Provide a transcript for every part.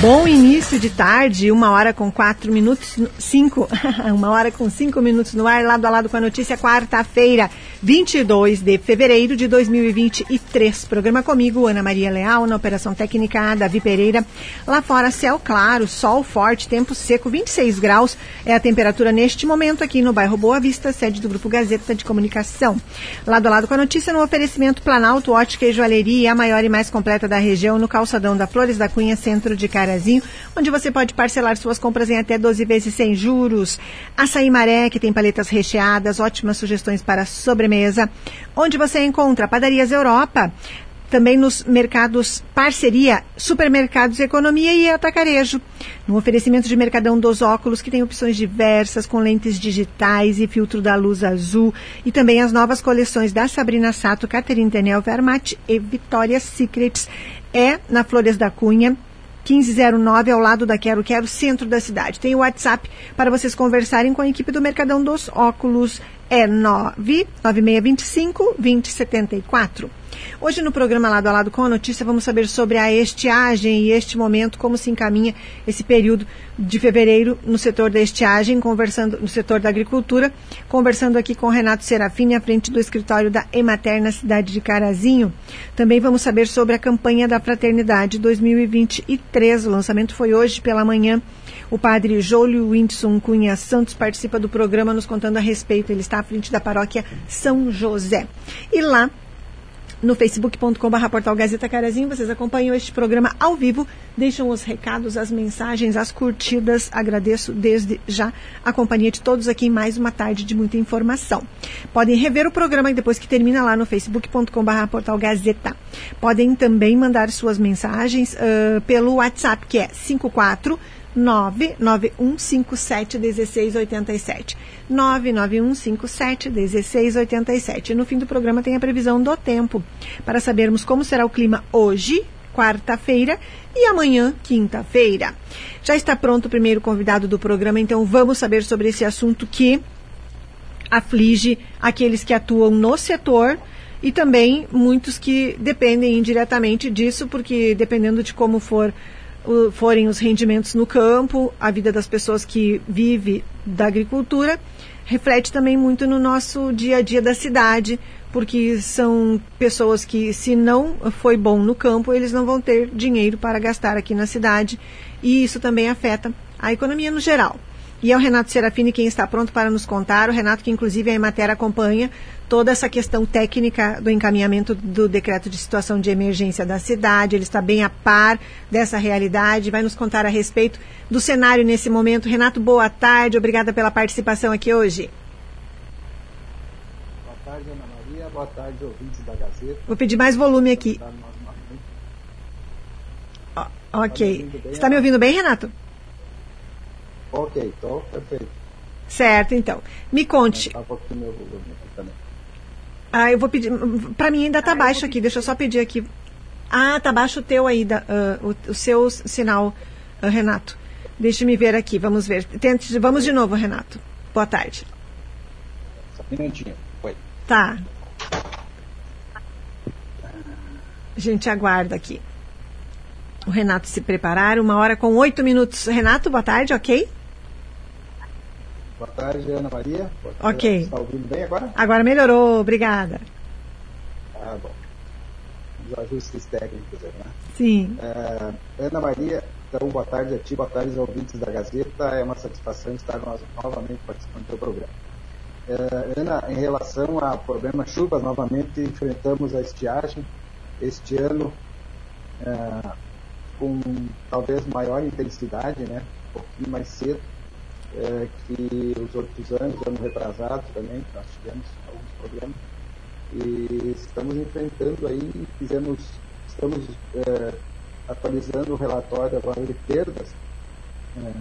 Bom início de tarde, uma hora com quatro minutos, cinco, uma hora com cinco minutos no ar, lado a lado com a notícia, quarta-feira, 22 de fevereiro de 2023. Programa comigo, Ana Maria Leal, na Operação Técnica, Davi Pereira. Lá fora, céu claro, sol forte, tempo seco, 26 graus é a temperatura neste momento aqui no bairro Boa Vista, sede do Grupo Gazeta de Comunicação. Lado a lado com a notícia, no oferecimento Planalto Ótica e Joalheria, a maior e mais completa da região, no calçadão da Flores da Cunha, centro de Carazinho onde você pode parcelar suas compras em até 12 vezes sem juros. Açaí Maré, que tem paletas recheadas, ótimas sugestões para sobremesa. Onde você encontra Padarias Europa, também nos mercados parceria, supermercados economia e atacarejo. No oferecimento de Mercadão dos Óculos, que tem opções diversas, com lentes digitais e filtro da luz azul. E também as novas coleções da Sabrina Sato, Catherine Tenel, Vermat e Victoria's Secrets. É na Flores da Cunha, 1509, ao lado da Quero Quero, centro da cidade. Tem o WhatsApp para vocês conversarem com a equipe do Mercadão dos Óculos. É 99625 2074. Hoje no programa Lado a Lado com a Notícia vamos saber sobre a estiagem e este momento, como se encaminha esse período de fevereiro no setor da estiagem, conversando no setor da agricultura, conversando aqui com Renato Serafini, à frente do escritório da Emater na cidade de Carazinho. Também vamos saber sobre a campanha da Fraternidade 2023. O lançamento foi hoje pela manhã. O padre Jólio Windson Cunha Santos participa do programa nos contando a respeito. Ele está à frente da paróquia São José. E lá no facebook.com.br portal Gazeta Carazinho. Vocês acompanham este programa ao vivo, deixam os recados, as mensagens, as curtidas. Agradeço desde já a companhia de todos aqui em mais uma tarde de muita informação. Podem rever o programa depois que termina lá no facebook.com.br portal Gazeta. Podem também mandar suas mensagens uh, pelo WhatsApp, que é 54 991571687. 991571687. No fim do programa tem a previsão do tempo para sabermos como será o clima hoje, quarta-feira, e amanhã, quinta-feira. Já está pronto o primeiro convidado do programa, então vamos saber sobre esse assunto que aflige aqueles que atuam no setor e também muitos que dependem indiretamente disso, porque dependendo de como for forem os rendimentos no campo, a vida das pessoas que vivem da agricultura, reflete também muito no nosso dia a dia da cidade, porque são pessoas que, se não foi bom no campo, eles não vão ter dinheiro para gastar aqui na cidade, e isso também afeta a economia no geral. E é o Renato Serafini quem está pronto para nos contar. O Renato, que inclusive a matéria acompanha toda essa questão técnica do encaminhamento do decreto de situação de emergência da cidade. Ele está bem a par dessa realidade. Vai nos contar a respeito do cenário nesse momento. Renato, boa tarde. Obrigada pela participação aqui hoje. Boa tarde, Ana Maria. Boa tarde, ouvintes da Gazeta. Vou pedir mais volume aqui. Ok. Está me ouvindo bem, Renato? Ok, então, perfeito. Certo, então. Me conte. Ah, eu vou pedir. Para mim ainda tá ah, baixo aqui. Deixa eu só pedir aqui. Ah, tá baixo o teu aí, da, uh, o, o, seu sinal, uh, Renato. Deixa-me ver aqui. Vamos ver. Tente, vamos de novo, Renato. Boa tarde. Só um minutinho. Oi. Tá. A gente aguarda aqui. O Renato se preparar. Uma hora com oito minutos. Renato, boa tarde, ok? Boa tarde, Ana Maria. ok. Está ouvindo bem agora? Agora melhorou, obrigada. Ah, bom. Os ajustes técnicos aí, né? Sim. É, Ana Maria, então boa tarde a ti, boa tarde aos ouvintes da Gazeta. É uma satisfação estar nós, novamente participando do teu programa. É, Ana, em relação ao problema chuvas, novamente enfrentamos a estiagem. Este ano, é, com talvez maior intensidade, né? um pouquinho mais cedo é, que os outros anos, ano retrasado também, nós tivemos alguns problemas. E estamos enfrentando aí, fizemos, estamos é, atualizando o relatório agora de perdas, é,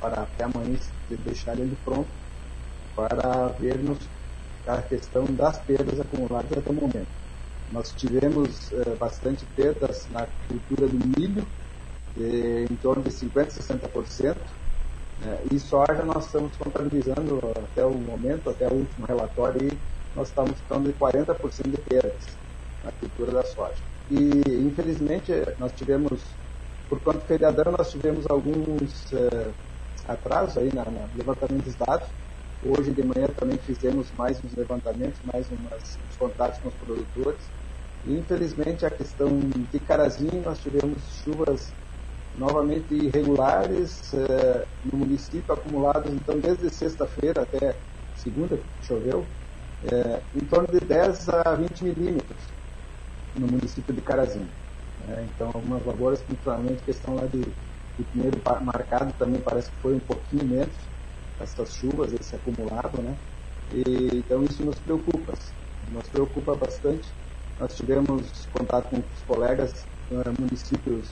para até amanhã deixar ele pronto, para vermos a questão das perdas acumuladas até o momento. Nós tivemos é, bastante perdas na cultura do milho, é, em torno de 50%, 60%, é, e soja nós estamos contabilizando até o momento, até o último relatório, nós estamos falando de 40% de perdas na cultura da soja. E infelizmente nós tivemos por conta do feriadão, nós tivemos alguns uh, atrasos aí na, na levantamento dos dados. Hoje de manhã também fizemos mais uns levantamentos, mais umas, uns contatos com os produtores. E, infelizmente, a questão de Carazinho, nós tivemos chuvas novamente irregulares uh, no município, acumulados, então, desde sexta-feira até segunda, que choveu, uh, em torno de 10 a 20 milímetros no município de Carazinho. Né? Então, algumas lavouras, principalmente questão lá de, de primeiro marcado, também parece que foi um pouquinho menos essas chuvas, esse acumulado, né? E, então isso nos preocupa, nos preocupa bastante. Nós tivemos contato com os colegas uh, municípios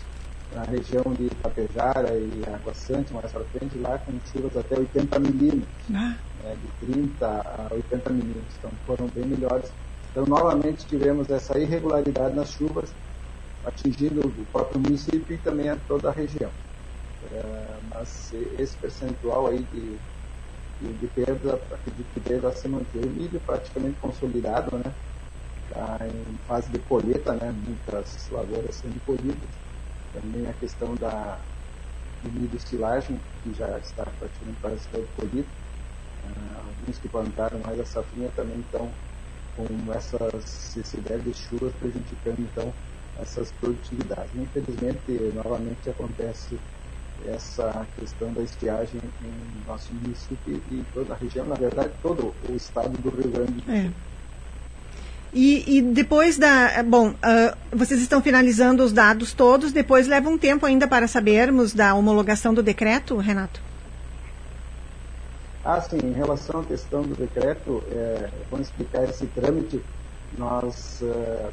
na região de Tapejara e Água Santa, mais para frente, lá com chuvas até 80 milímetros, ah. né, de 30 a 80 milímetros, então foram bem melhores. Então, novamente tivemos essa irregularidade nas chuvas, atingindo o próprio município e também a toda a região. É, mas esse percentual aí de, de, de perda, acredito que deva se manter. O milho praticamente consolidado, né? Está em fase de colheita, né? Muitas lavouras sendo colhidas. Também a questão da, do milho silagem, que já está praticamente quase todo colhido. Uh, alguns que plantaram mais a safrinha também estão com essas, esse de chuvas prejudicando então essas produtividades. Infelizmente, novamente acontece essa questão da estiagem em nosso município e toda a região, na verdade, todo o estado do Rio Grande do Sul. É. E, e, depois da. Bom, uh, vocês estão finalizando os dados todos, depois leva um tempo ainda para sabermos da homologação do decreto, Renato? Ah, sim, em relação à questão do decreto, é, vamos explicar esse trâmite. Nós. Uh,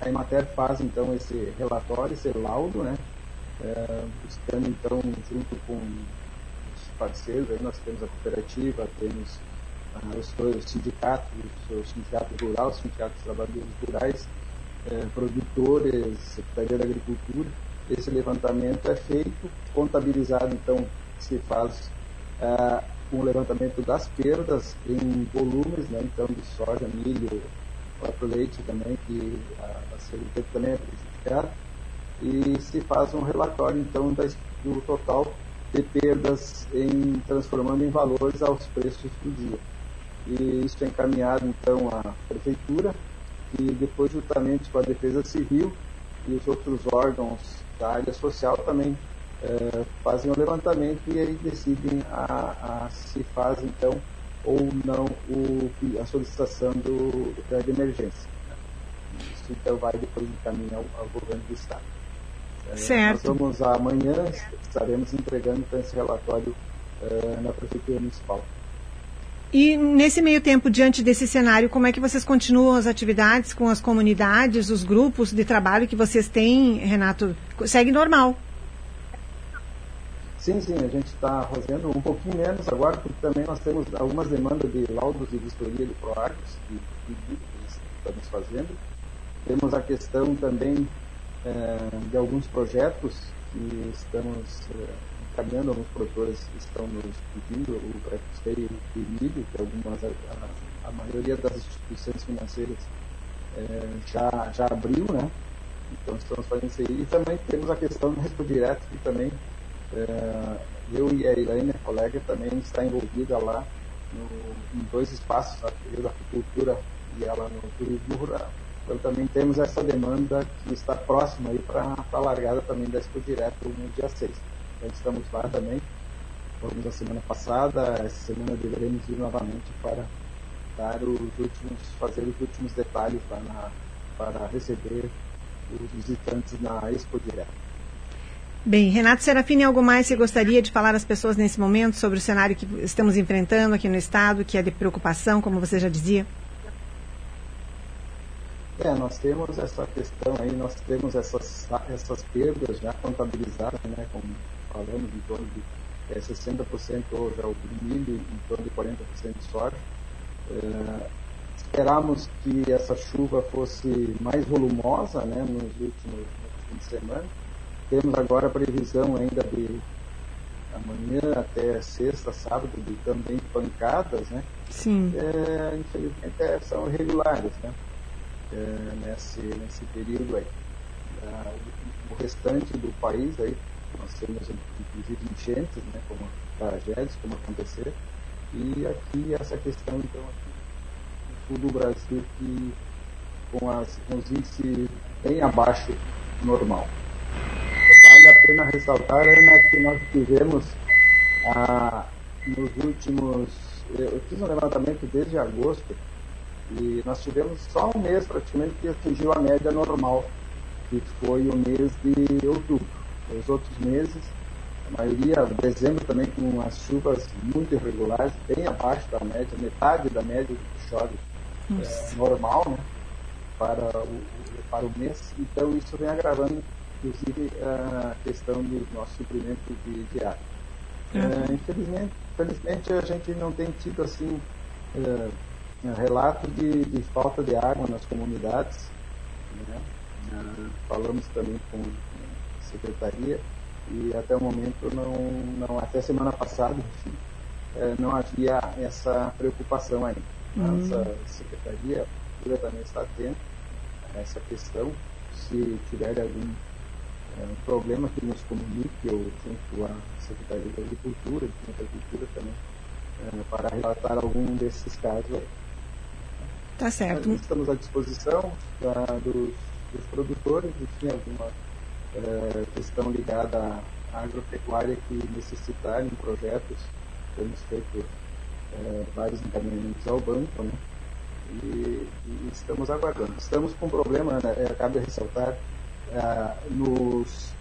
a Emater faz então esse relatório, esse laudo, né? É, buscando então junto com os parceiros, aí nós temos a cooperativa, temos ah, os, os sindicatos, o sindicato rural, os sindicatos de trabalhadores rurais, é, produtores, Secretaria da Agricultura. Esse levantamento é feito, contabilizado então se faz ah, um levantamento das perdas em volumes, né, então de soja, milho, próprio leite também, que a, a também é prejudicado, e se faz um relatório, então, do total de perdas em transformando em valores aos preços do dia. E isso é encaminhado, então, à prefeitura, e depois, juntamente com a Defesa Civil e os outros órgãos da área social também é, fazem o levantamento e aí decidem a, a se faz, então, ou não o, a solicitação do, de emergência. Isso então vai depois encaminhar ao, ao governo do Estado. É, certo. Nós vamos amanhã, estaremos entregando então, esse relatório é, na Prefeitura Municipal. E nesse meio tempo, diante desse cenário, como é que vocês continuam as atividades com as comunidades, os grupos de trabalho que vocês têm, Renato? Segue normal? Sim, sim, a gente está fazendo um pouquinho menos agora, porque também nós temos algumas demandas de laudos de vistoria de PROAGROS que, que estamos fazendo. Temos a questão também é, de alguns projetos que estamos é, encaminhando, alguns produtores estão nos pedindo, o pré-custeio de milho, que algumas, a, a, maioria das instituições financeiras é, já, já abriu, né? Então estamos fazendo isso aí. E também temos a questão do resto direto, que também é, eu e a Elaine, a colega, também está envolvida lá no, em dois espaços, eu da agricultura e ela no turismo rural. Então também temos essa demanda que está próxima aí para a largada também da Expo Direto no dia 6. Então estamos lá também. Fomos a semana passada, essa semana deveremos ir novamente para dar os últimos, fazer os últimos detalhes lá na, para receber os visitantes na Expo Direto. Bem, Renato Serafini, algo mais que gostaria de falar às pessoas nesse momento sobre o cenário que estamos enfrentando aqui no Estado, que é de preocupação, como você já dizia? É, nós temos essa questão aí, nós temos essas, essas perdas já contabilizadas, né, como falamos, em torno de é, 60% já o milho, em torno de 40% de soja. É, esperamos que essa chuva fosse mais volumosa né, nos últimos, no fim de semana, temos agora a previsão ainda de amanhã até sexta, sábado, de também pancadas, né? Sim. É, infelizmente é, são irregulares, né? É, nesse, nesse período aí. o restante do país, aí nós temos inclusive enchentes, né, como tragédias, como acontecer, e aqui essa questão, então, aqui no sul do Brasil, que com, as, com os índices bem abaixo do normal. Vale a pena ressaltar, Ana, que nós tivemos ah, nos últimos. Eu fiz um levantamento desde agosto e nós tivemos só um mês praticamente que atingiu a média normal, que foi o mês de outubro. Os outros meses, a maioria, dezembro também com as chuvas muito irregulares, bem abaixo da média, metade da média que chove é, normal, né? Para o, para o mês. Então isso vem agravando, inclusive, a questão do nosso suprimento de, de água. É, infelizmente, infelizmente, a gente não tem tido assim é, relato de, de, falta de água nas comunidades. Né? É, falamos também com secretaria e até o momento não, não até semana passada, enfim, é, não havia essa preocupação ainda. Uhum. Nossa secretaria também está atenta a essa questão. Se tiver algum é, problema que nos comunique ou junto à Secretaria da Agricultura, de Agricultura também, é, para relatar algum desses casos aí. Tá certo. Estamos à disposição da, dos, dos, produtores, se alguma é, questão ligada à agropecuária que necessitarem projetos, temos feito é, vários encaminhamentos ao banco, né? E, e, estamos aguardando. Estamos com um problema, né, é, cabe ressaltar, nos,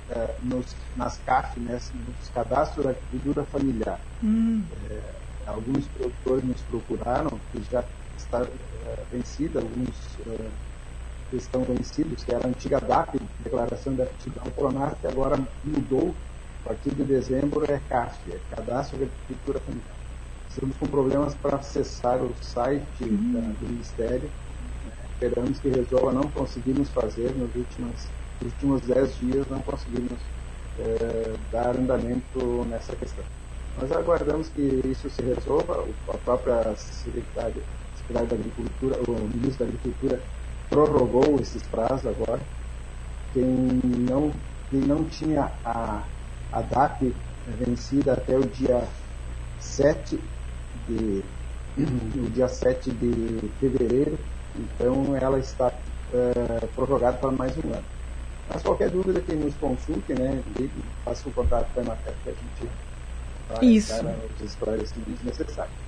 nos, nas CAF, né, nos cadastros da agricultura familiar. Hum. É, alguns produtores nos procuraram, que já está vencida, alguns que estão vencidos, que era a antiga DAP, Declaração de Aptidão Pronar, que agora mudou, a partir de dezembro é CAF, é Cadastro de Agricultura Familiar. Estamos com problemas para acessar o site da, do Ministério, esperamos que resolva, não conseguimos fazer nos últimos nos últimos dez dias não conseguimos é, dar andamento nessa questão. Nós aguardamos que isso se resolva, a própria secretária, secretária da Agricultura, o ministro da Agricultura prorrogou esses prazos agora. Quem não, quem não tinha a, a DAP vencida até o dia 7 de, o dia 7 de fevereiro, então ela está é, prorrogada para mais um ano. Mas qualquer dúvida que nos consulte, né, faça um contato com a Emater que a gente vai Isso. dar os esclarecimentos necessários.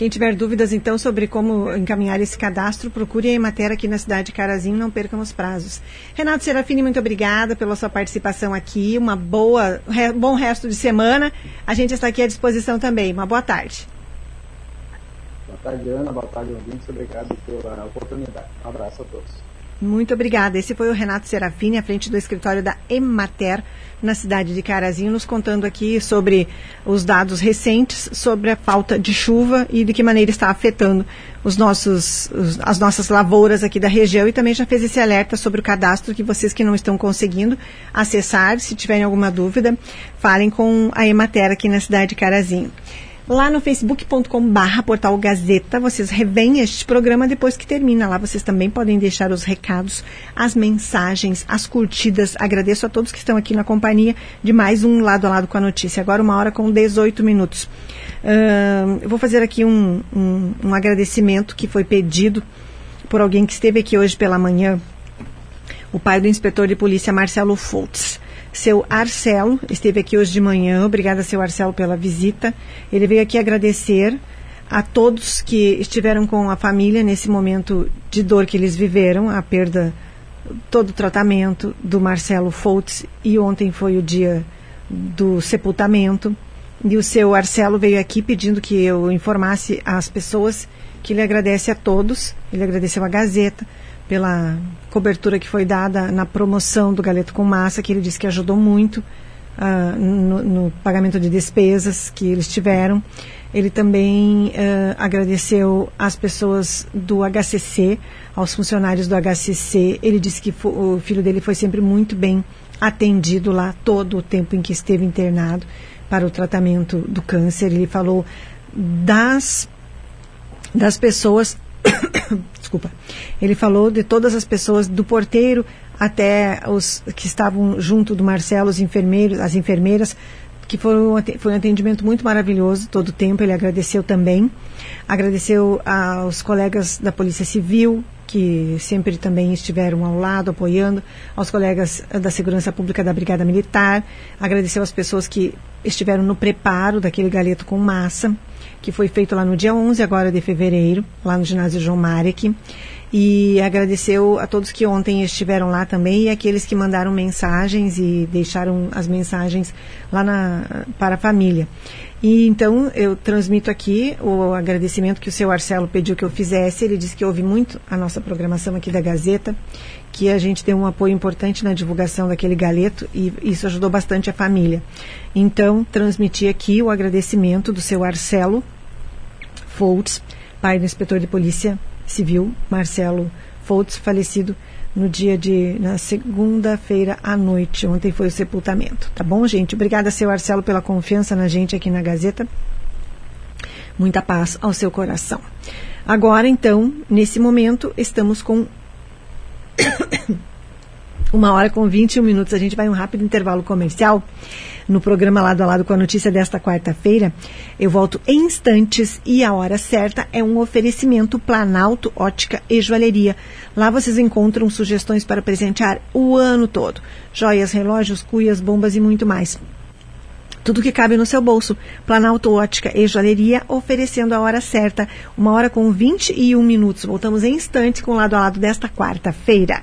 Quem tiver dúvidas, então, sobre como encaminhar esse cadastro, procure a Emater aqui na cidade de Carazinho, não percam os prazos. Renato Serafini, muito obrigada pela sua participação aqui. Uma boa, re, bom resto de semana. A gente está aqui à disposição também. Uma boa tarde. Boa tarde, Ana. Boa tarde, ouvintes. Obrigado pela oportunidade. Um abraço a todos. Muito obrigada. Esse foi o Renato Serafini, à frente do escritório da Emater, na cidade de Carazinho, nos contando aqui sobre os dados recentes sobre a falta de chuva e de que maneira está afetando os nossos, os, as nossas lavouras aqui da região e também já fez esse alerta sobre o cadastro que vocês que não estão conseguindo acessar, se tiverem alguma dúvida, falem com a Emater aqui na cidade de Carazinho. Lá no facebook.com barra portal Gazeta, vocês revêem este programa depois que termina. Lá vocês também podem deixar os recados, as mensagens, as curtidas. Agradeço a todos que estão aqui na companhia de mais um Lado a Lado com a Notícia. Agora uma hora com 18 minutos. Uh, eu vou fazer aqui um, um, um agradecimento que foi pedido por alguém que esteve aqui hoje pela manhã, o pai do inspetor de polícia Marcelo Foltz. Seu Arcelo esteve aqui hoje de manhã. Obrigada, seu Arcelo, pela visita. Ele veio aqui agradecer a todos que estiveram com a família nesse momento de dor que eles viveram, a perda, todo o tratamento do Marcelo Foltz. E ontem foi o dia do sepultamento. E o seu Arcelo veio aqui pedindo que eu informasse as pessoas que ele agradece a todos. Ele agradeceu a Gazeta pela cobertura que foi dada na promoção do galeto com massa, que ele disse que ajudou muito uh, no, no, pagamento de despesas que eles tiveram. Ele também uh, agradeceu às pessoas do HCC, aos funcionários do HCC. Ele disse que o filho dele foi sempre muito bem atendido lá todo o tempo em que esteve internado para o tratamento do câncer. Ele falou das das pessoas desculpa, ele falou de todas as pessoas, do porteiro até os que estavam junto do Marcelo, os enfermeiros, as enfermeiras, que foram, foi um atendimento muito maravilhoso todo o tempo. Ele agradeceu também. Agradeceu aos colegas da Polícia Civil, que sempre também estiveram ao lado, apoiando, aos colegas da Segurança Pública da Brigada Militar, agradeceu às pessoas que estiveram no preparo daquele galeto com massa, que foi feito lá no dia 11 agora de fevereiro, lá no ginásio João Marek, e agradeceu a todos que ontem estiveram lá também e aqueles que mandaram mensagens e deixaram as mensagens lá na, para a família. E então eu transmito aqui o agradecimento que o seu Arcelo pediu que eu fizesse. Ele disse que ouve muito a nossa programação aqui da Gazeta, que a gente tem um apoio importante na divulgação daquele galeto e isso ajudou bastante a família. Então, transmiti aqui o agradecimento do seu Arcelo Foltz, pai do inspetor de polícia civil, Marcelo Foltz, falecido no dia de na segunda-feira à noite. Ontem foi o sepultamento. Tá bom, gente? Obrigada, seu Marcelo, pela confiança na gente aqui na Gazeta. Muita paz ao seu coração. Agora, então, nesse momento, estamos com uma hora com 21 minutos. A gente vai um rápido intervalo comercial no programa Lado a Lado com a notícia desta quarta-feira. Eu volto em instantes e a hora certa é um oferecimento Planalto Ótica e Joalheria. Lá vocês encontram sugestões para presentear o ano todo: joias, relógios, cuias, bombas e muito mais. Tudo que cabe no seu bolso. Planalto Ótica e Joalheria oferecendo a hora certa, uma hora com 21 minutos. Voltamos em instantes com o lado a lado desta quarta-feira.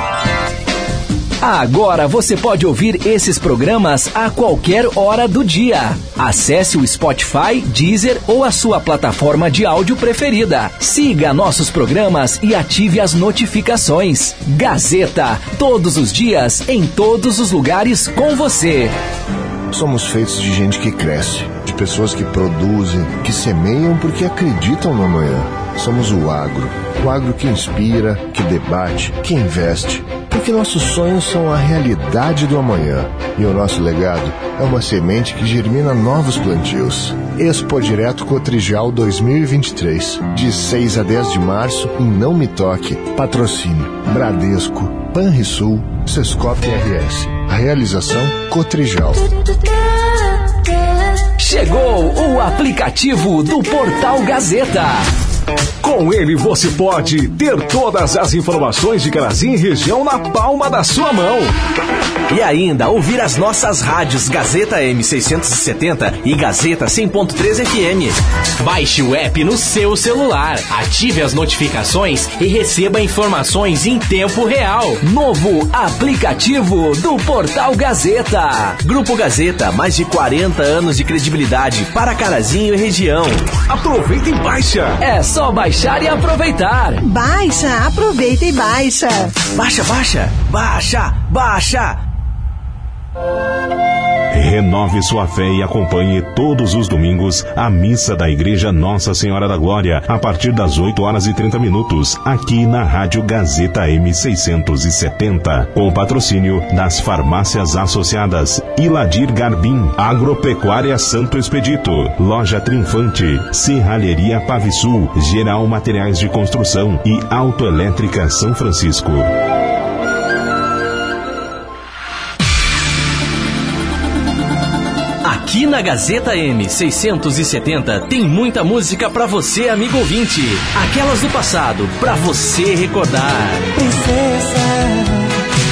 Agora você pode ouvir esses programas a qualquer hora do dia. Acesse o Spotify, Deezer ou a sua plataforma de áudio preferida. Siga nossos programas e ative as notificações. Gazeta, todos os dias, em todos os lugares com você. Somos feitos de gente que cresce, de pessoas que produzem, que semeiam porque acreditam no amanhã. Somos o agro, o agro que inspira, que debate, que investe porque nossos sonhos são a realidade do amanhã e o nosso legado é uma semente que germina novos plantios. Expo Direto Cotrijal 2023, de 6 a 10 de março em Não Me Toque. Patrocínio Bradesco, Panrisul, Sescop RS. Realização Cotrijal. Chegou o aplicativo do Portal Gazeta. Com ele você pode ter todas as informações de Carazinho e região na palma da sua mão. E ainda ouvir as nossas rádios Gazeta M670 e Gazeta 100.3 FM. Baixe o app no seu celular, ative as notificações e receba informações em tempo real. Novo aplicativo do Portal Gazeta. Grupo Gazeta, mais de 40 anos de credibilidade para Carazinho e região. Aproveita e baixa. É só baixar e aproveitar. Baixa, aproveita e baixa. Baixa, baixa, baixa, baixa. Renove sua fé e acompanhe todos os domingos a missa da Igreja Nossa Senhora da Glória, a partir das 8 horas e 30 minutos, aqui na Rádio Gazeta M670, com patrocínio das farmácias associadas Iladir Garbim, Agropecuária Santo Expedito, Loja Triunfante, Serralheria Pavisul, Geral Materiais de Construção e Autoelétrica São Francisco. Na Gazeta M670 tem muita música para você, amigo ouvinte. Aquelas do passado, para você recordar. Princesa,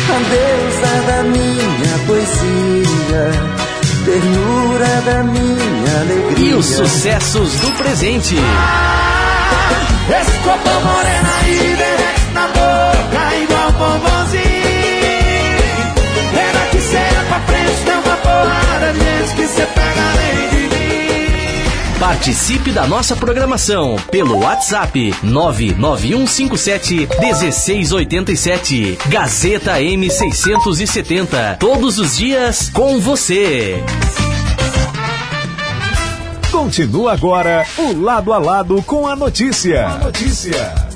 a deusa da minha poesia, ternura da minha alegria. E os sucessos do presente. Esse copo morena aí derrete na boca igual bombonzinho. Era que cê ia pra frente, tem gente que cê pega além de mim. Participe da nossa programação pelo WhatsApp 99157 1687. Gazeta M670. Todos os dias com você. Continua agora o lado a lado com a notícia. A notícia.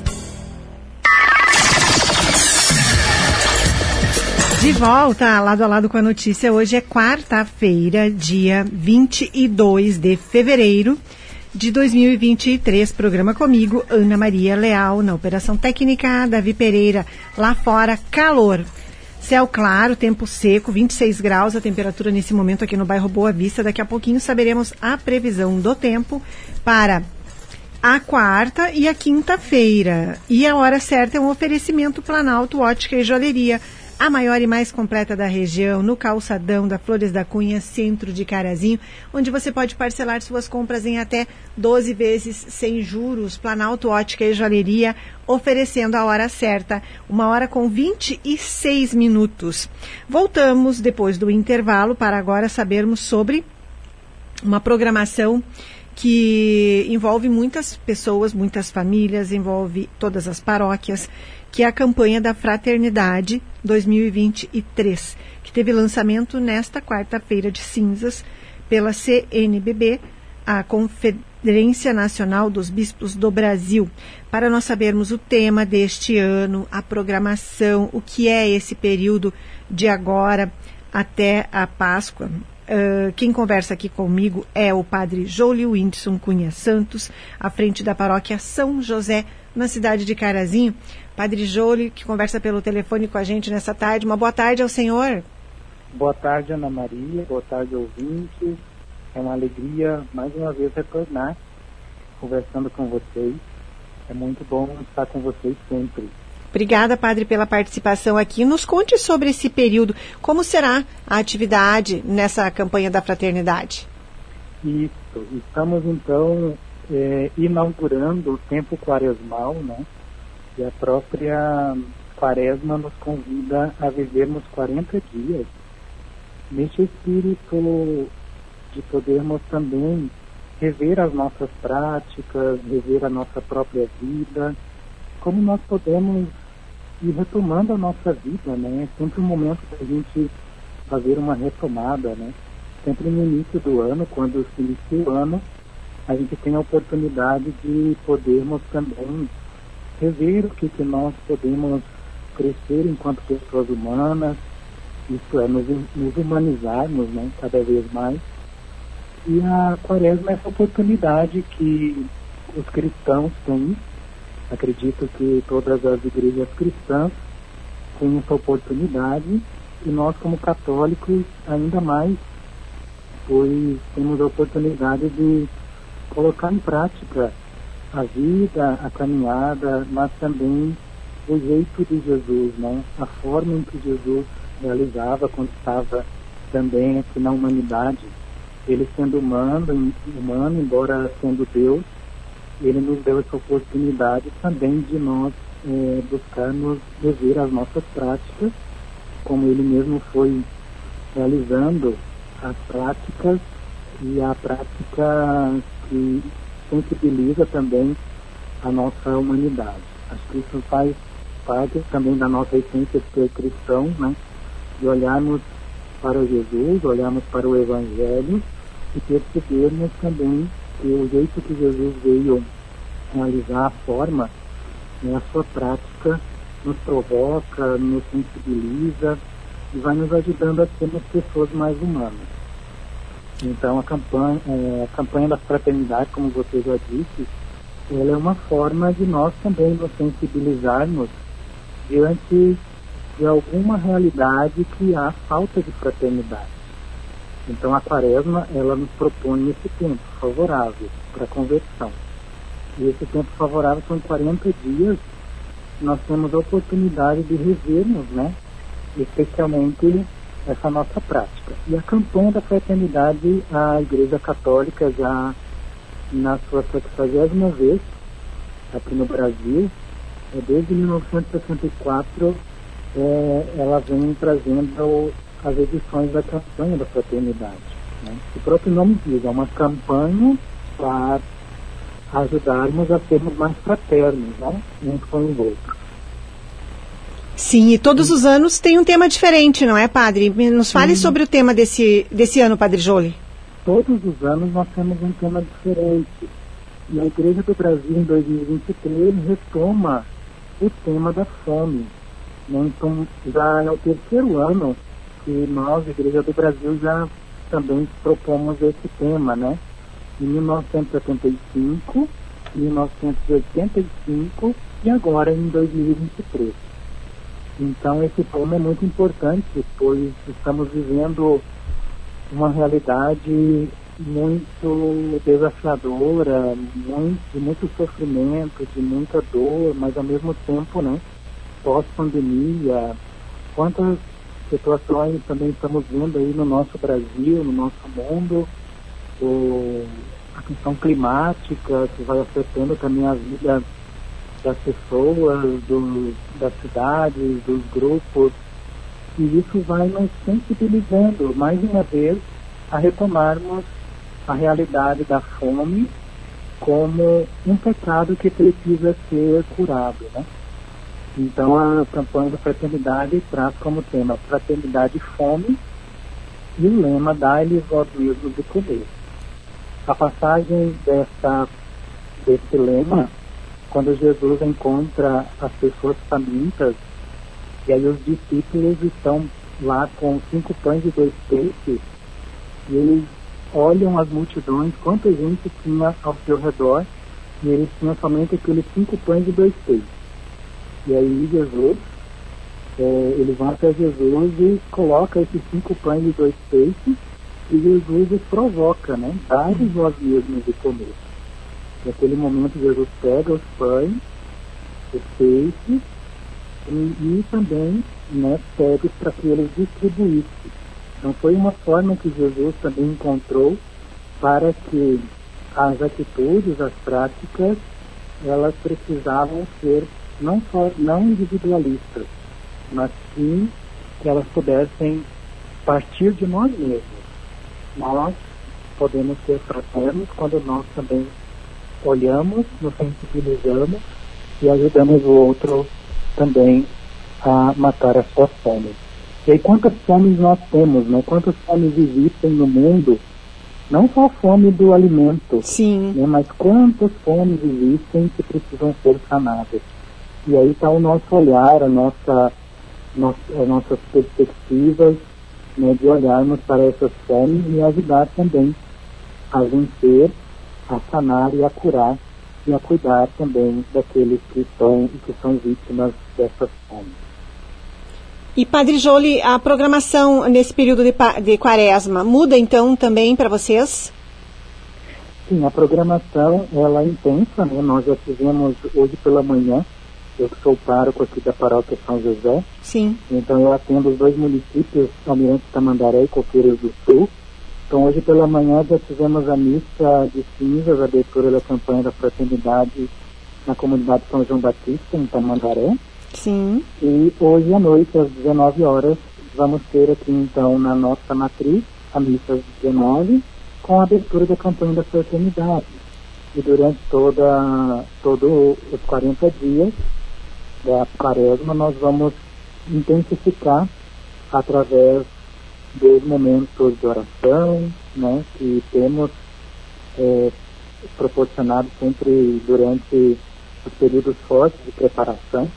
De volta, lado a lado com a notícia. Hoje é quarta-feira, dia 22 de fevereiro de 2023. Programa comigo, Ana Maria Leal, na Operação Técnica, Davi Pereira, lá fora, calor. Céu claro, tempo seco, 26 graus a temperatura nesse momento aqui no bairro Boa Vista. Daqui a pouquinho saberemos a previsão do tempo para a quarta e a quinta-feira. E a hora certa é um oferecimento Planalto Ótica e Joalheria a maior e mais completa da região, no calçadão da Flores da Cunha, centro de Carazinho, onde você pode parcelar suas compras em até 12 vezes sem juros. Planalto Ótica e Joalheria, oferecendo a hora certa, uma hora com 26 minutos. Voltamos depois do intervalo para agora sabermos sobre uma programação que envolve muitas pessoas, muitas famílias, envolve todas as paróquias, que é a campanha da Fraternidade 2023, que teve lançamento nesta quarta-feira de cinzas pela CNBB, a Conferência Nacional dos Bispos do Brasil, para nós sabermos o tema deste ano, a programação, o que é esse período de agora até a Páscoa. Uh, quem conversa aqui comigo é o padre Jólio Windson Cunha Santos, à frente da paróquia São José, na cidade de Carazinho. Padre Jolio, que conversa pelo telefone com a gente nessa tarde. Uma boa tarde ao senhor. Boa tarde, Ana Maria. Boa tarde, ouvintes. É uma alegria, mais uma vez, retornar conversando com vocês. É muito bom estar com vocês sempre. Obrigada, padre, pela participação aqui. Nos conte sobre esse período. Como será a atividade nessa campanha da fraternidade? Isso. Estamos, então, é, inaugurando o tempo quaresmal, né? E a própria quaresma nos convida a vivermos 40 dias neste espírito de podermos também rever as nossas práticas, rever a nossa própria vida, como nós podemos ir retomando a nossa vida, né? É sempre um momento para a gente fazer uma retomada, né? Sempre no início do ano, quando se inicia o ano, a gente tem a oportunidade de podermos também rever o que, que nós podemos crescer enquanto pessoas humanas, isso é, nos, nos humanizarmos né, cada vez mais. E a quaresma é essa oportunidade que os cristãos têm, acredito que todas as igrejas cristãs têm essa oportunidade, e nós como católicos ainda mais, pois temos a oportunidade de colocar em prática a vida, a caminhada, mas também o jeito de Jesus, né? a forma em que Jesus realizava quando estava também aqui na humanidade. Ele sendo humano, humano, embora sendo Deus, ele nos deu essa oportunidade também de nós é, buscarmos rever as nossas práticas, como ele mesmo foi realizando as práticas e a prática que sensibiliza também a nossa humanidade. Acho que isso faz parte também da nossa essência de ser cristão, né? De olharmos para Jesus, olharmos para o Evangelho e percebermos também que o jeito que Jesus veio realizar a forma, né, a sua prática, nos provoca, nos sensibiliza e vai nos ajudando a sermos pessoas mais humanas. Então a campanha, é, a campanha da fraternidade, como você já disse, ela é uma forma de nós também nos sensibilizarmos diante de alguma realidade que há falta de fraternidade. Então a quaresma, ela nos propõe esse tempo favorável para a conversão. E esse tempo favorável são 40 dias, nós temos a oportunidade de revermos, né? Especialmente essa nossa prática. E a campanha da fraternidade, a Igreja Católica já na sua 60 vez aqui no Brasil, é, desde 1964 é, ela vem trazendo as edições da campanha da fraternidade. Né? O próprio nome diz, é uma campanha para ajudarmos a sermos mais fraternos, né? uns com os outros. Sim, e todos os anos tem um tema diferente, não é, padre? Nos fale Sim. sobre o tema desse, desse ano, padre Jolie. Todos os anos nós temos um tema diferente. E a Igreja do Brasil, em 2023, retoma o tema da fome. Né? Então, já é o terceiro ano que nós, Igreja do Brasil, já também propomos esse tema, né? Em 1975, 1985 e agora em 2023. Então esse tema é muito importante, pois estamos vivendo uma realidade muito desafiadora, muito, de muito sofrimento, de muita dor, mas ao mesmo tempo, né, pós-pandemia, quantas situações também estamos vendo aí no nosso Brasil, no nosso mundo, o, a questão climática que vai afetando também a vida das pessoas, do, das cidades, dos grupos, e isso vai nos sensibilizando mais uma vez a retomarmos a realidade da fome como um pecado que precisa ser curado, né? Então a campanha da fraternidade traz como tema fraternidade e fome e o lema dá-lhes vós mesmos de comer. A passagem dessa, desse lema, quando Jesus encontra as pessoas famintas, e aí os discípulos estão lá com cinco pães e dois peixes, e eles olham as multidões, quanta gente tinha ao seu redor, e eles tinham somente aqueles cinco pães e dois peixes. E aí Jesus, é, eles vão até Jesus e coloca esses cinco pães e dois peixes, e Jesus os provoca, né? Dá-lhes vós mesmos de comer. Naquele momento Jesus pega os pães, os peixes, e, e também né, para que eles distribuíssem. Então foi uma forma que Jesus também encontrou para que as atitudes, as práticas, elas precisavam ser não só não individualistas, mas sim que elas pudessem partir de nós mesmos. Nós podemos ser fraternos quando nós também olhamos, nos sensibilizamos e ajudamos o outro também a matar a sua fome. E aí quantas fomes nós temos, né? Quantas fomes existem no mundo? Não só a fome do alimento, Sim. Né? mas quantas fomes existem que precisam ser sanadas. E aí está o nosso olhar, a nossa, nossa, as nossas perspectivas né, de olharmos para essas fomes e ajudar também a vencer, a sanar e a curar e a cuidar também daqueles que estão e que são vítimas dessas fomes. E Padre Jolie, a programação nesse período de, de quaresma muda então também para vocês? Sim, a programação ela é intensa, né? Nós já fizemos hoje pela manhã, eu sou pároco aqui da paróquia São José. Sim. Então eu atendo os dois municípios, Almirante Tamandaré e Coqueiros do Sul. Então hoje pela manhã já tivemos a missa de cinzas, a abertura da campanha da fraternidade na comunidade São João Batista, em Tamandaré. Sim. E hoje à noite, às 19 horas, vamos ter aqui então na nossa matriz, a missa às 19, com a abertura da campanha da fraternidade. E durante toda, todos os 40 dias da quaresma, nós vamos intensificar através dos momentos de oração, né, que temos é, proporcionado sempre durante os períodos fortes de preparação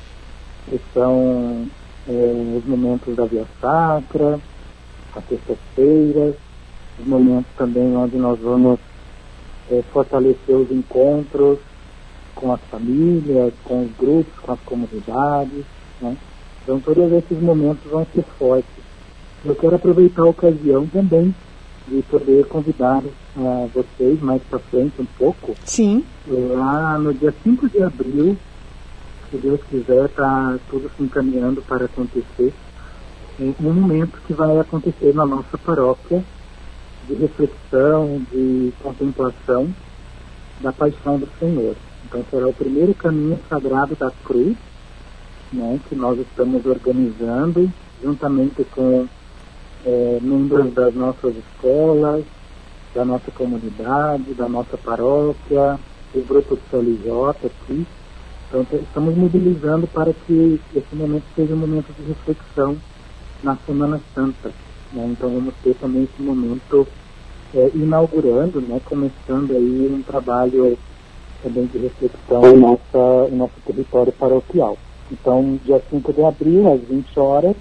que são é, os momentos da Via Sacra, as sextas-feiras, os momentos também onde nós vamos é, fortalecer os encontros com as famílias, com os grupos, com as comunidades. Né? Então, todos esses momentos vão ser fortes. Eu quero aproveitar a ocasião também de poder convidar uh, vocês mais para frente um pouco. Sim. Lá no dia 5 de abril, se Deus quiser, está tudo se encaminhando para acontecer. um momento que vai acontecer na nossa paróquia de reflexão, de contemplação da paixão do Senhor. Então será o primeiro caminho sagrado da cruz, né, que nós estamos organizando juntamente com é, membros das nossas escolas, da nossa comunidade, da nossa paróquia, o grupo CLJ aqui. Então estamos mobilizando para que esse momento seja um momento de reflexão na Semana Santa. Né? Então vamos ter também esse momento é, inaugurando, né, começando aí um trabalho também de reflexão em, nossa, em nosso território paroquial. Então, dia 5 de abril, às 20 horas,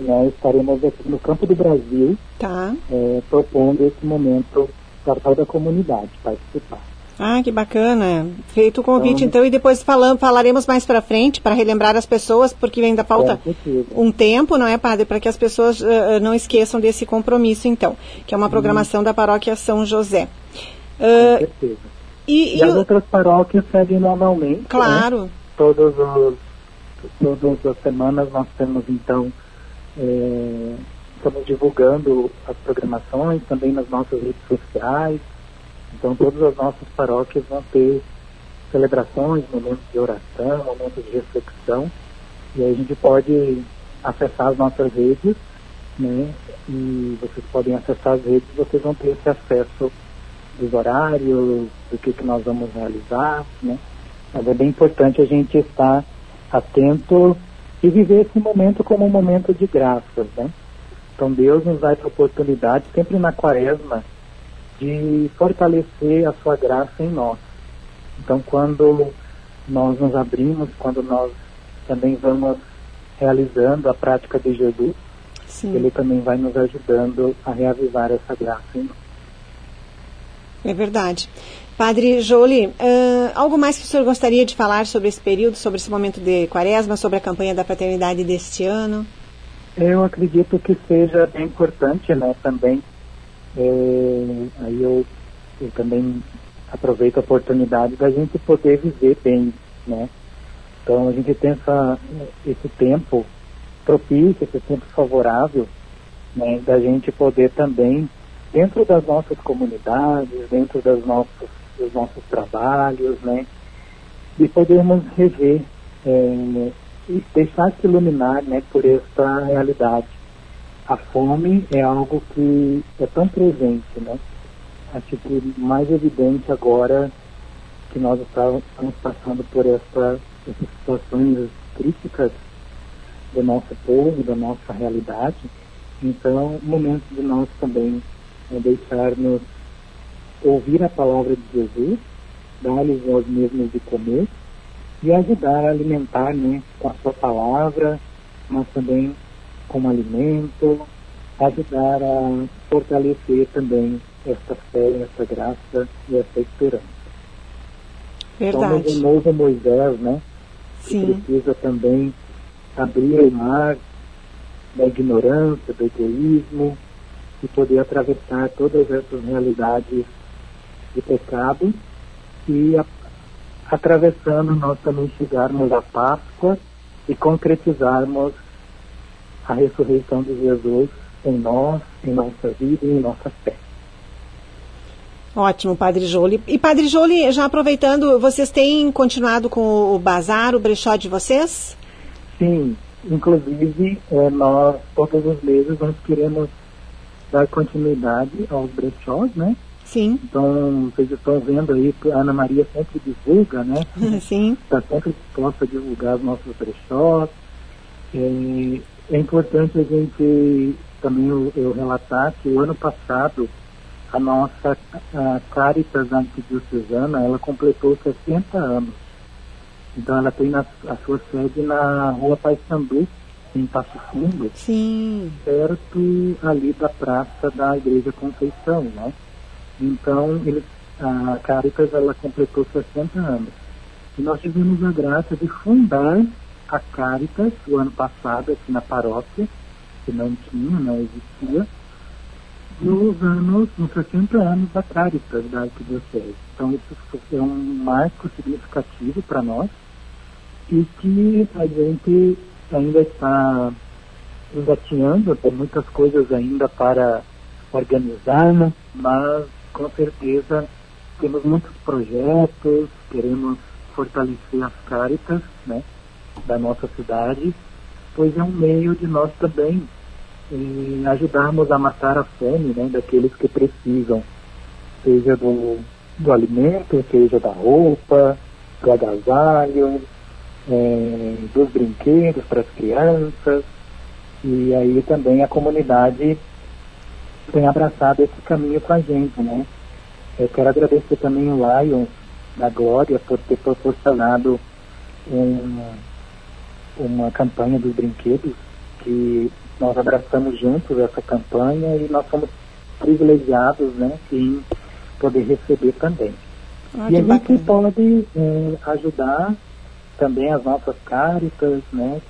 né, estaremos aqui no Campo do Brasil, Tá. é, propondo esse momento para toda a comunidade participar. Ah, que bacana. Feito o convite, Então, então, e depois falam, falaremos mais para frente para relembrar as pessoas, porque ainda falta um tempo, não é, padre, para que as pessoas eh, eh, não esqueçam desse compromisso, então, que é uma programação da paróquia São José. Com Ah, certeza. e, E e as o- outras paróquias seguem normalmente. né? claro, Todos os, todas as semanas nós temos, então, é, estamos divulgando as programações também nas nossas redes sociais. Então, todas as nossas paróquias vão ter celebrações, momentos de oração, momentos de reflexão. E aí a gente pode acessar as nossas redes, né? E vocês podem acessar as redes, vocês vão ter esse acesso dos horários, do que, que nós vamos realizar, né? Mas é bem importante a gente estar atento e viver esse momento como um momento de graças, né? Então Deus nos dá essa oportunidade, sempre na quaresma, de fortalecer a sua graça em nós. Então quando nós nos abrimos, quando nós também vamos realizando a prática de Jesus, sim, Ele também vai nos ajudando a reavivar essa graça em nós. é verdade. Padre Jolie, ah, algo mais que o senhor gostaria de falar sobre esse período, sobre esse momento de quaresma, sobre a campanha da fraternidade deste ano? Eu acredito que seja bem importante, né, também. É, aí eu, eu também aproveito a oportunidade da gente poder viver bem, né. Então a gente tem essa, esse tempo propício, esse tempo favorável, né, da gente poder também, dentro das nossas comunidades, dentro das nossas, dos nossos trabalhos, né, de podermos rever é, e deixar se iluminar né, por esta realidade. A fome é algo que é tão presente, né? Acho que mais evidente agora que nós estamos passando por essa, essas situações críticas do nosso povo, da nossa realidade. Então, é momento de nós também é, deixarmos ouvir a palavra de Jesus, dar-lhes nós mesmos de comer e ajudar a alimentar né, com a sua palavra, mas também como alimento, ajudar a fortalecer também esta fé, esta graça e esta esperança. Somos o Verdade. novo Moisés, né? Sim, precisa também abrir o mar da ignorância, do egoísmo e poder atravessar todas essas realidades de pecado e a- atravessando nós também chegarmos à Páscoa e concretizarmos a ressurreição de Jesus em nós, em nossa vida e em nossa fé. ótimo, Padre Jolie. E Padre Jolie, já aproveitando, vocês têm continuado com o bazar, o brechó de vocês? Sim, inclusive eh, nós todos os meses nós queremos dar continuidade aos brechós, né? Sim, Então, vocês estão vendo aí que a Ana Maria sempre divulga, né? sim, Está sempre disposta a divulgar os nossos brechós. É, é importante a gente também eu, eu relatar que o ano passado a nossa a Caritas Arquidiocesana, ela completou 60 anos. Então ela tem na, a sua sede na rua Paissandu, em Passo Fundo, sim. perto ali da praça da Igreja Conceição, né? Então, eles, a Caritas, ela completou 60 anos. E nós tivemos a graça de fundar a Caritas o ano passado aqui na paróquia, que não tinha, não existia, nos anos, nos 60 anos da Caritas da Arquidiocese. Então, isso é um marco significativo para nós e que a gente ainda está engatinhando, tem muitas coisas ainda para organizar, mas com certeza temos muitos projetos, queremos fortalecer as caritas né, da nossa cidade, pois é um meio de nós também eh, ajudarmos a matar a fome né, daqueles que precisam, seja do, do alimento, seja da roupa, do agasalho, eh, dos brinquedos para as crianças, e aí também a comunidade tem abraçado esse caminho com a gente, né? Eu quero agradecer também o Lions da Glória por ter proporcionado um, uma campanha dos brinquedos que nós abraçamos juntos essa campanha e nós somos privilegiados né, em poder receber também. Ah, e a gente pode é, ajudar também as nossas cáritas, né?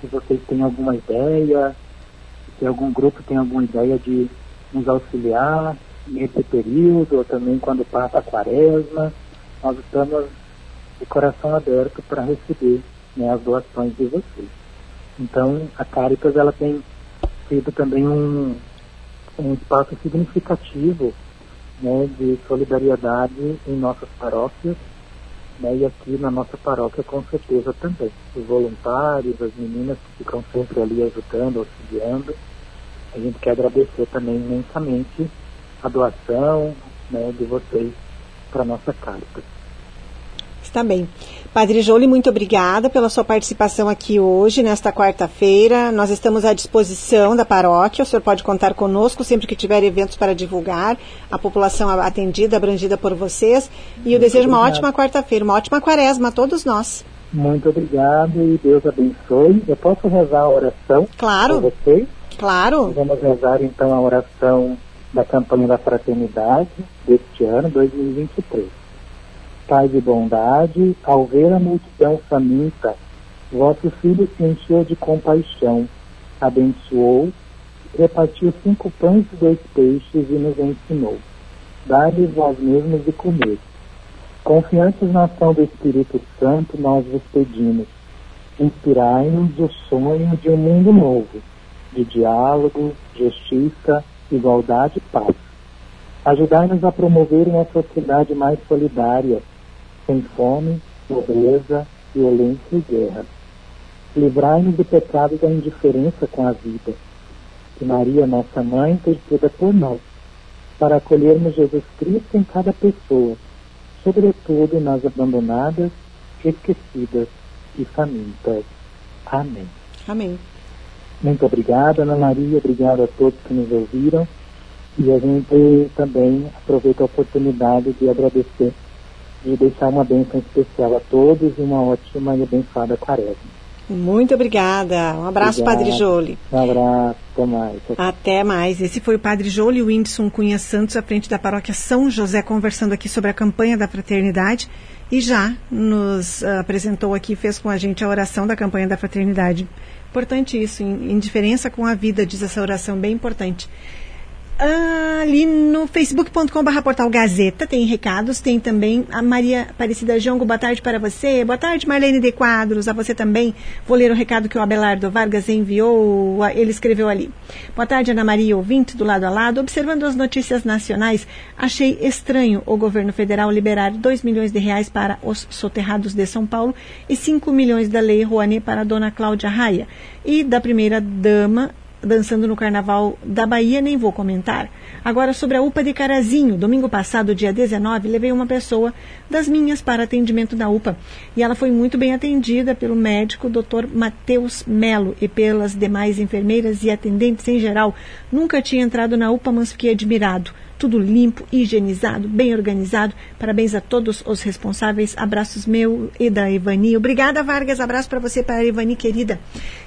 Se vocês têm alguma ideia, se algum grupo tem alguma ideia de nos auxiliar nesse período, ou também quando passa a quaresma, nós estamos de coração aberto para receber né, as doações de vocês. Então, a Caritas ela tem sido também um, um espaço significativo né, de solidariedade em nossas paróquias né, e aqui na nossa paróquia com certeza também. Os voluntários, as meninas que ficam sempre ali ajudando, auxiliando. A gente quer agradecer também imensamente a doação né, de vocês para a nossa carta. Está bem. Padre Jolie, muito obrigada pela sua participação aqui hoje, nesta quarta-feira. Nós estamos à disposição da paróquia. O senhor pode contar conosco sempre que tiver eventos para divulgar. A população atendida, abrangida por vocês. E eu desejo obrigado. uma ótima quarta-feira, uma ótima quaresma a todos nós. Muito obrigado e Deus abençoe. Eu posso rezar a oração claro. para vocês? Claro. Vamos rezar então a oração da campanha da fraternidade deste ano, 2023. Pai de bondade, ao ver a multidão faminta, vosso filho se encheu de compaixão, abençoou, repartiu cinco pães e dois peixes e nos ensinou. Dá-lhes vós mesmos de comer. Confiantes na ação do Espírito Santo, nós vos pedimos. Inspirai-nos o sonho de um mundo novo, de diálogo, justiça, igualdade e paz. Ajudai-nos a promover uma sociedade mais solidária, sem fome, pobreza, violência e guerra. Livrai-nos do pecado da indiferença com a vida. Que Maria, nossa mãe, interceda por nós, para acolhermos Jesus Cristo em cada pessoa, sobretudo nas abandonadas, esquecidas e famintas. Amém. Amém. Muito obrigado, Ana Maria. Obrigado a todos que nos ouviram. E a gente também aproveita a oportunidade de agradecer e deixar uma bênção especial a todos e uma ótima e abençoada quaresma. Muito obrigada. Um abraço, Obrigado. Padre Jole. Um abraço. Até mais. Até mais. Esse foi o Padre Jole Whindersson Cunha Santos, à frente da paróquia São José, conversando aqui sobre a campanha da fraternidade e já nos uh, apresentou aqui, fez com a gente a oração da campanha da fraternidade. Importante isso, indiferença com a vida, diz essa oração, bem importante ali no facebook.com.br portal Gazeta tem recados, tem também a Maria Aparecida Jongo, boa tarde para você, boa tarde Marlene de Quadros, a você também, vou ler o recado que o Abelardo Vargas enviou, ele escreveu ali, boa tarde Ana Maria, ouvinte do lado a lado, observando as notícias nacionais, achei estranho o governo federal liberar 2 milhões de reais para os soterrados de São Paulo e 5 milhões da lei Rouanet para a dona Cláudia Raia e da primeira dama dançando no Carnaval da Bahia, nem vou comentar. Agora, sobre a UPA de Carazinho. Domingo passado, dia 19, levei uma pessoa das minhas para atendimento na UPA. E ela foi muito bem atendida pelo médico Dr. Matheus Melo e pelas demais enfermeiras e atendentes em geral. Nunca tinha entrado na UPA, mas fiquei admirado. Tudo limpo, higienizado, bem organizado. Parabéns a todos os responsáveis. Abraços meu e da Ivani. Obrigada, Vargas. Abraço para você, para a Ivani, querida.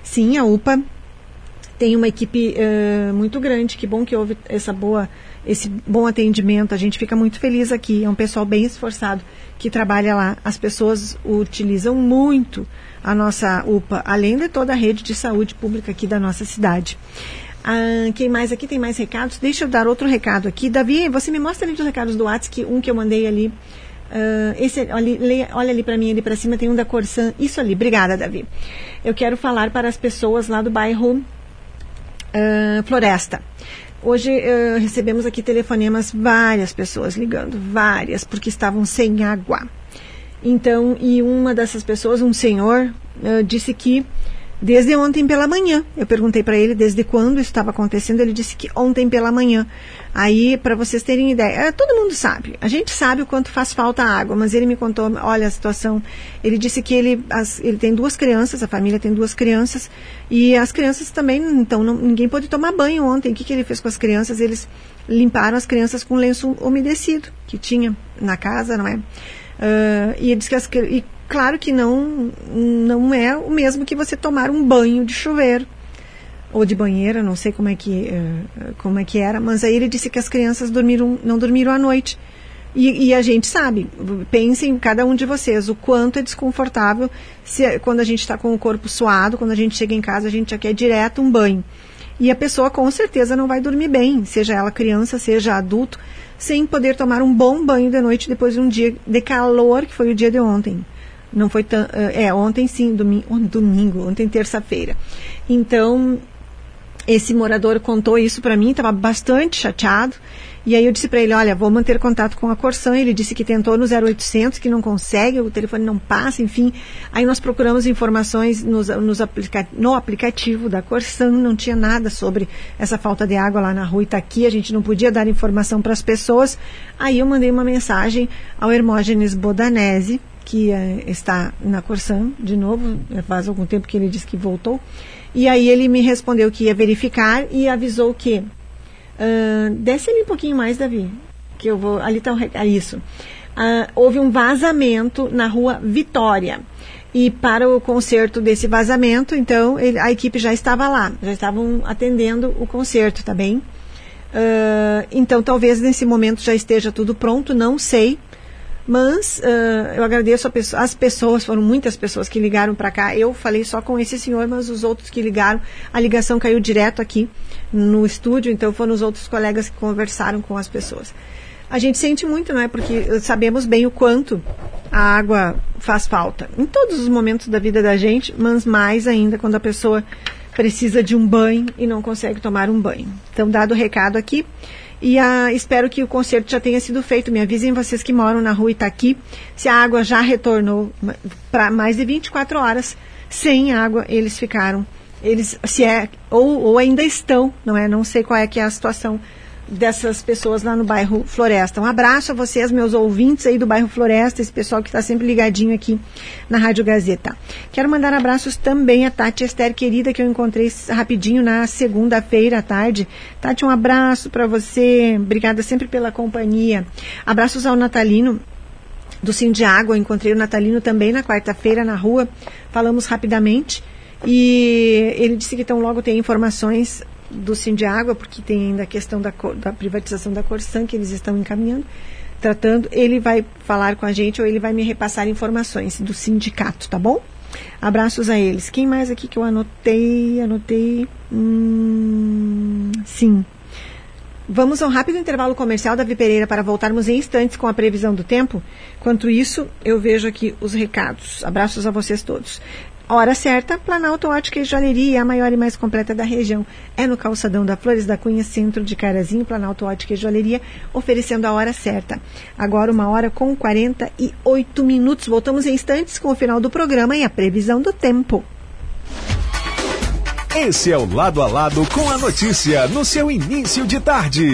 Sim, a UPA tem uma equipe uh, muito grande. Que bom que houve essa boa, esse bom atendimento. A gente fica muito feliz aqui. É um pessoal bem esforçado que trabalha lá. As pessoas utilizam muito a nossa UPA, além de toda a rede de saúde pública aqui da nossa cidade. Ah, quem mais aqui tem mais recados? Deixa eu dar outro recado aqui. Davi, você me mostra ali os recados do WhatsApp, um que eu mandei ali. Uh, esse, olha, olha ali para mim, ali para cima tem um da Corsan. Isso ali, obrigada, Davi. Eu quero falar para as pessoas lá do bairro Ah, Floresta. Hoje eh, recebemos aqui telefonemas, várias pessoas ligando, várias, porque estavam sem água. Então, e uma dessas pessoas, um senhor, eh, disse que desde ontem pela manhã. Eu perguntei para ele desde quando isso estava acontecendo. Ele disse que ontem pela manhã. Aí, para vocês terem ideia, eh, todo mundo sabe. A gente sabe o quanto faz falta água, mas ele me contou, olha a situação. Ele disse que ele, as- ele tem duas crianças, a família tem duas crianças, e as crianças também, então não- ninguém pôde tomar banho ontem. O que, que ele fez com as crianças? Eles limparam as crianças com lenço umedecido que tinha na casa, não é? Ah, e ele disse que as, e claro que não, não é o mesmo que você tomar um banho de chuveiro ou de banheira, não sei como é que eh, como é que era, mas aí ele disse que as crianças dormiram, não dormiram à noite. E, e a gente sabe, pensem cada um de vocês o quanto é desconfortável se, quando a gente está com o corpo suado, quando a gente chega em casa a gente já quer direto um banho. E a pessoa com certeza não vai dormir bem, seja ela criança, seja adulto, sem poder tomar um bom banho de noite depois de um dia de calor, que foi o dia de ontem. Não foi tão. É, ontem sim, domingo, domingo ontem terça-feira. Então, esse morador contou isso para mim, estava bastante chateado. E aí eu disse para ele, olha, vou manter contato com a Corsan. Ele disse que tentou no 0800, que não consegue, o telefone não passa, enfim. Aí nós procuramos informações nos, nos aplica no aplicativo da Corsan, não tinha nada sobre essa falta de água lá na rua Itaqui, a gente não podia dar informação para as pessoas. Aí eu mandei uma mensagem ao Hermógenes Bodanese, que eh, está na Corsan, de novo, faz algum tempo que ele disse que voltou. E aí ele me respondeu que ia verificar e avisou que ah, desce ali um pouquinho mais, Davi, que eu vou. Ali um recado. Isso. Ah, houve um vazamento na rua Vitória. E para o conserto desse vazamento, então, ele- a equipe já estava lá, já estavam atendendo o conserto, tá bem? Ah, então, talvez nesse momento já esteja tudo pronto, não sei. Mas ah, eu agradeço a pesso- as pessoas, foram muitas pessoas que ligaram para cá. Eu falei só com esse senhor, mas os outros que ligaram, a ligação caiu direto aqui no estúdio, então foram os outros colegas que conversaram com as pessoas. A gente sente muito, não é? Porque sabemos bem o quanto a água faz falta em todos os momentos da vida da gente, mas mais ainda quando a pessoa precisa de um banho e não consegue tomar um banho. Então, dado o recado aqui, e ah, espero que o concerto já tenha sido feito. Me avisem vocês que moram na rua Itaqui se a água já retornou para mais de 24 horas sem água. Eles ficaram, eles se é ou, ou ainda estão, não é? Não sei qual é que é a situação dessas pessoas lá no bairro Floresta. Um abraço a vocês, meus ouvintes aí do bairro Floresta, esse pessoal que está sempre ligadinho aqui na Rádio Gazeta. Quero mandar abraços também a Tati Esther, querida, que eu encontrei rapidinho na segunda-feira à tarde. Tati, um abraço para você. Obrigada sempre pela companhia. Abraços ao Natalino, do Água. Eu encontrei o Natalino também na quarta-feira na rua. Falamos rapidamente. E ele disse que então logo tem informações do Sim de Água, porque tem ainda a questão da, da privatização da Corsan que eles estão encaminhando, tratando. Ele vai falar com a gente ou ele vai me repassar informações do sindicato, tá bom? Abraços a eles. Quem mais aqui que eu anotei? Anotei. Hum, sim. Vamos a um rápido intervalo comercial, Davi Pereira, para voltarmos em instantes com a previsão do tempo. Enquanto isso, eu vejo aqui os recados. Abraços a vocês todos. Hora certa, Planalto Ótica e Joalheria, a maior e mais completa da região. É no calçadão da Flores da Cunha, centro de Carazinho, Planalto Ótica e Joalheria, oferecendo a hora certa. Agora uma hora com 48 minutos. Voltamos em instantes com o final do programa e a previsão do tempo. Esse é o Lado a Lado com a notícia no seu início de tarde.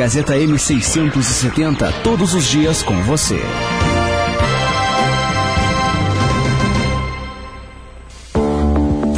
Gazeta M670, todos os dias com você.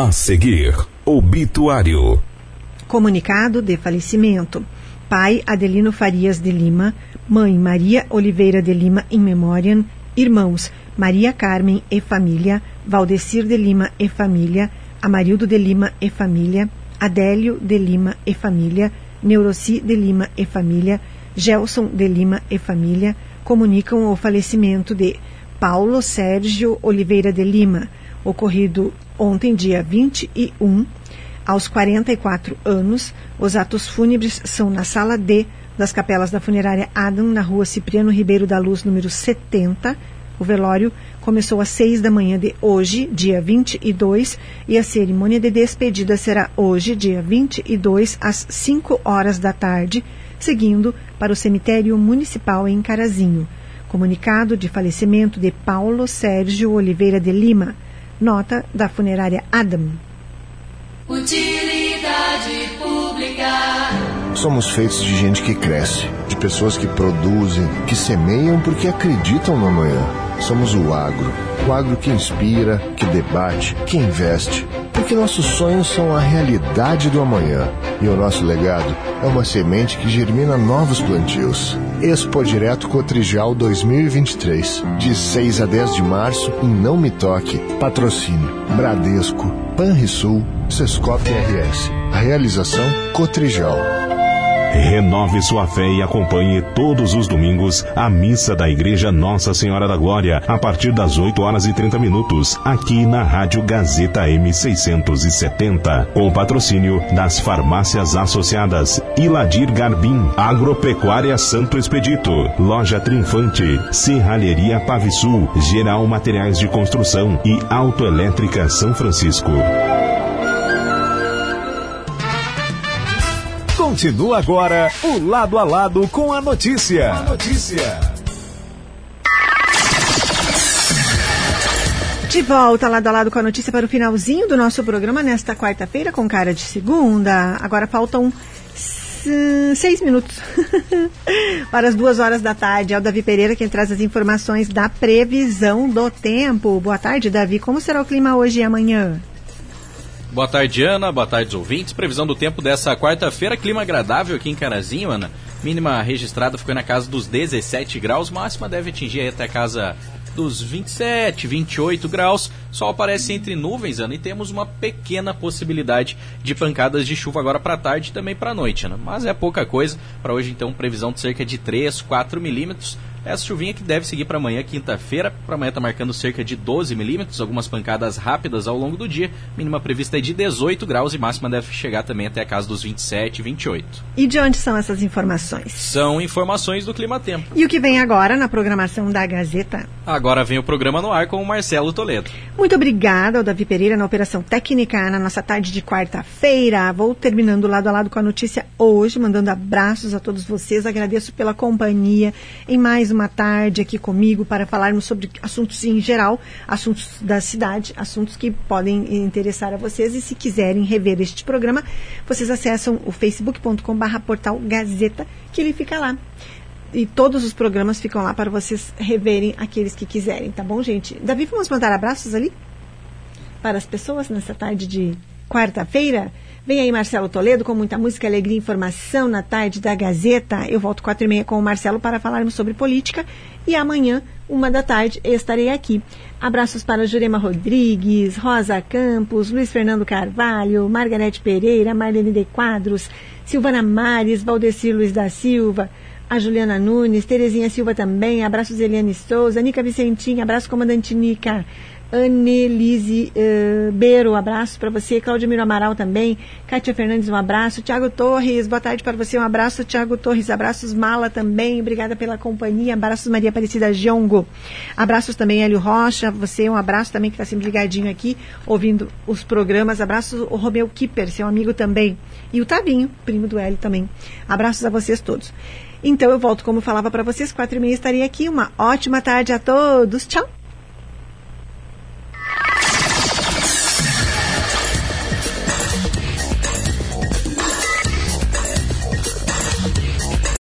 A seguir, obituário. Comunicado de falecimento. Pai Adelino Farias de Lima, mãe Maria Oliveira de Lima em memória, irmãos Maria Carmen e família, Valdecir de Lima e família, Amarildo de Lima e família, Adélio de Lima e família, Neuroci de Lima e família, Gelson de Lima e família, comunicam o falecimento de Paulo Sérgio Oliveira de Lima, ocorrido ontem, dia 21, aos 44 anos. Os atos fúnebres são na sala D das capelas da funerária Adam, na rua Cipriano Ribeiro da Luz, número 70. O velório começou às 6 da manhã de hoje, dia 22, e a cerimônia de despedida será hoje, dia 22, às 5 horas da tarde, seguindo para o cemitério municipal em Carazinho. Comunicado de falecimento de Paulo Sérgio Oliveira de Lima. Nota da funerária Adam. Utilidade pública. Somos feitos de gente que cresce, de pessoas que produzem, que semeiam porque acreditam no amanhã. Somos o agro. Agro que inspira, que debate, que investe. Porque nossos sonhos são a realidade do amanhã. E o nosso legado é uma semente que germina novos plantios. Expo Direto Cotrijal 2023. De 6 a 10 de março em Não Me Toque. Patrocínio Bradesco, Panrisul, Sescop RS. Realização Cotrijal. Renove sua fé e acompanhe todos os domingos a missa da Igreja Nossa Senhora da Glória, a partir das 8 horas e 30 minutos, aqui na Rádio Gazeta M670, com patrocínio das farmácias associadas Iladir Garbim, Agropecuária Santo Expedito, Loja Triunfante, Serralheria Pavisul, Geral Materiais de Construção e Autoelétrica São Francisco. Continua agora o lado a lado com a notícia. A notícia. De volta lado a lado com a notícia para o finalzinho do nosso programa nesta quarta-feira com cara de segunda. Agora faltam seis minutos para as duas horas da tarde. É o Davi Pereira quem traz as informações da previsão do tempo. Boa tarde, Davi. Como será o clima hoje e amanhã? Boa tarde, Ana. Boa tarde, ouvintes. Previsão do tempo dessa quarta-feira. Clima agradável aqui em Carazinho, Ana. Mínima registrada ficou na casa dos 17 graus. Máxima deve atingir até a casa dos 27, 28 graus. Sol aparece entre nuvens, Ana, e temos uma pequena possibilidade de pancadas de chuva agora para tarde e também para noite, Ana. Mas é pouca coisa. Para hoje, então, previsão de cerca de 3, 4 milímetros. Essa chuvinha que deve seguir para amanhã, quinta-feira. Para amanhã está marcando cerca de 12 milímetros, algumas pancadas rápidas ao longo do dia. Mínima prevista é de 18 graus e máxima deve chegar também até a casa dos 27, 28. E de onde são essas informações? São informações do Clima Tempo. E o que vem agora na programação da Gazeta? Agora vem o programa no ar com o Marcelo Toledo. Muito obrigada ao Davi Pereira na Operação Técnica na nossa tarde de quarta-feira. Vou terminando lado a lado com a notícia hoje, mandando abraços a todos vocês. Agradeço pela companhia em mais uma tarde aqui comigo para falarmos sobre assuntos em geral, assuntos da cidade, assuntos que podem interessar a vocês. E se quiserem rever este programa, vocês acessam o facebook.com/barra portal Gazeta, que ele fica lá e todos os programas ficam lá para vocês reverem aqueles que quiserem, tá bom, gente? Davi, vamos mandar abraços ali para as pessoas nessa tarde de quarta-feira? Vem aí Marcelo Toledo com muita música, alegria e informação na tarde da Gazeta. Eu volto quatro e meia com o Marcelo para falarmos sobre política e amanhã, uma da tarde, estarei aqui. Abraços para Jurema Rodrigues, Rosa Campos, Luiz Fernando Carvalho, Margarete Pereira, Marlene de Quadros, Silvana Mares, Valdecir Luiz da Silva, a Juliana Nunes, Terezinha Silva também, abraços Eliane Souza, Nica Vicentinha, abraço comandante Nica, Annelise uh, Beiro, um abraço para você. Claudemiro Amaral também. Kátia Fernandes, um abraço. Tiago Torres, boa tarde para você. Um abraço, Tiago Torres. Abraços, Mala também. Obrigada pela companhia. Abraços, Maria Aparecida Jongo. Abraços também, Hélio Rocha. Você, um abraço também que está sempre ligadinho aqui, ouvindo os programas. Abraços, o Romeu Kipper, seu amigo também. E o Tavinho, primo do Hélio também. Abraços a vocês todos. Então eu volto, como falava para vocês, quatro e meia estaria aqui. Uma ótima tarde a todos. Tchau.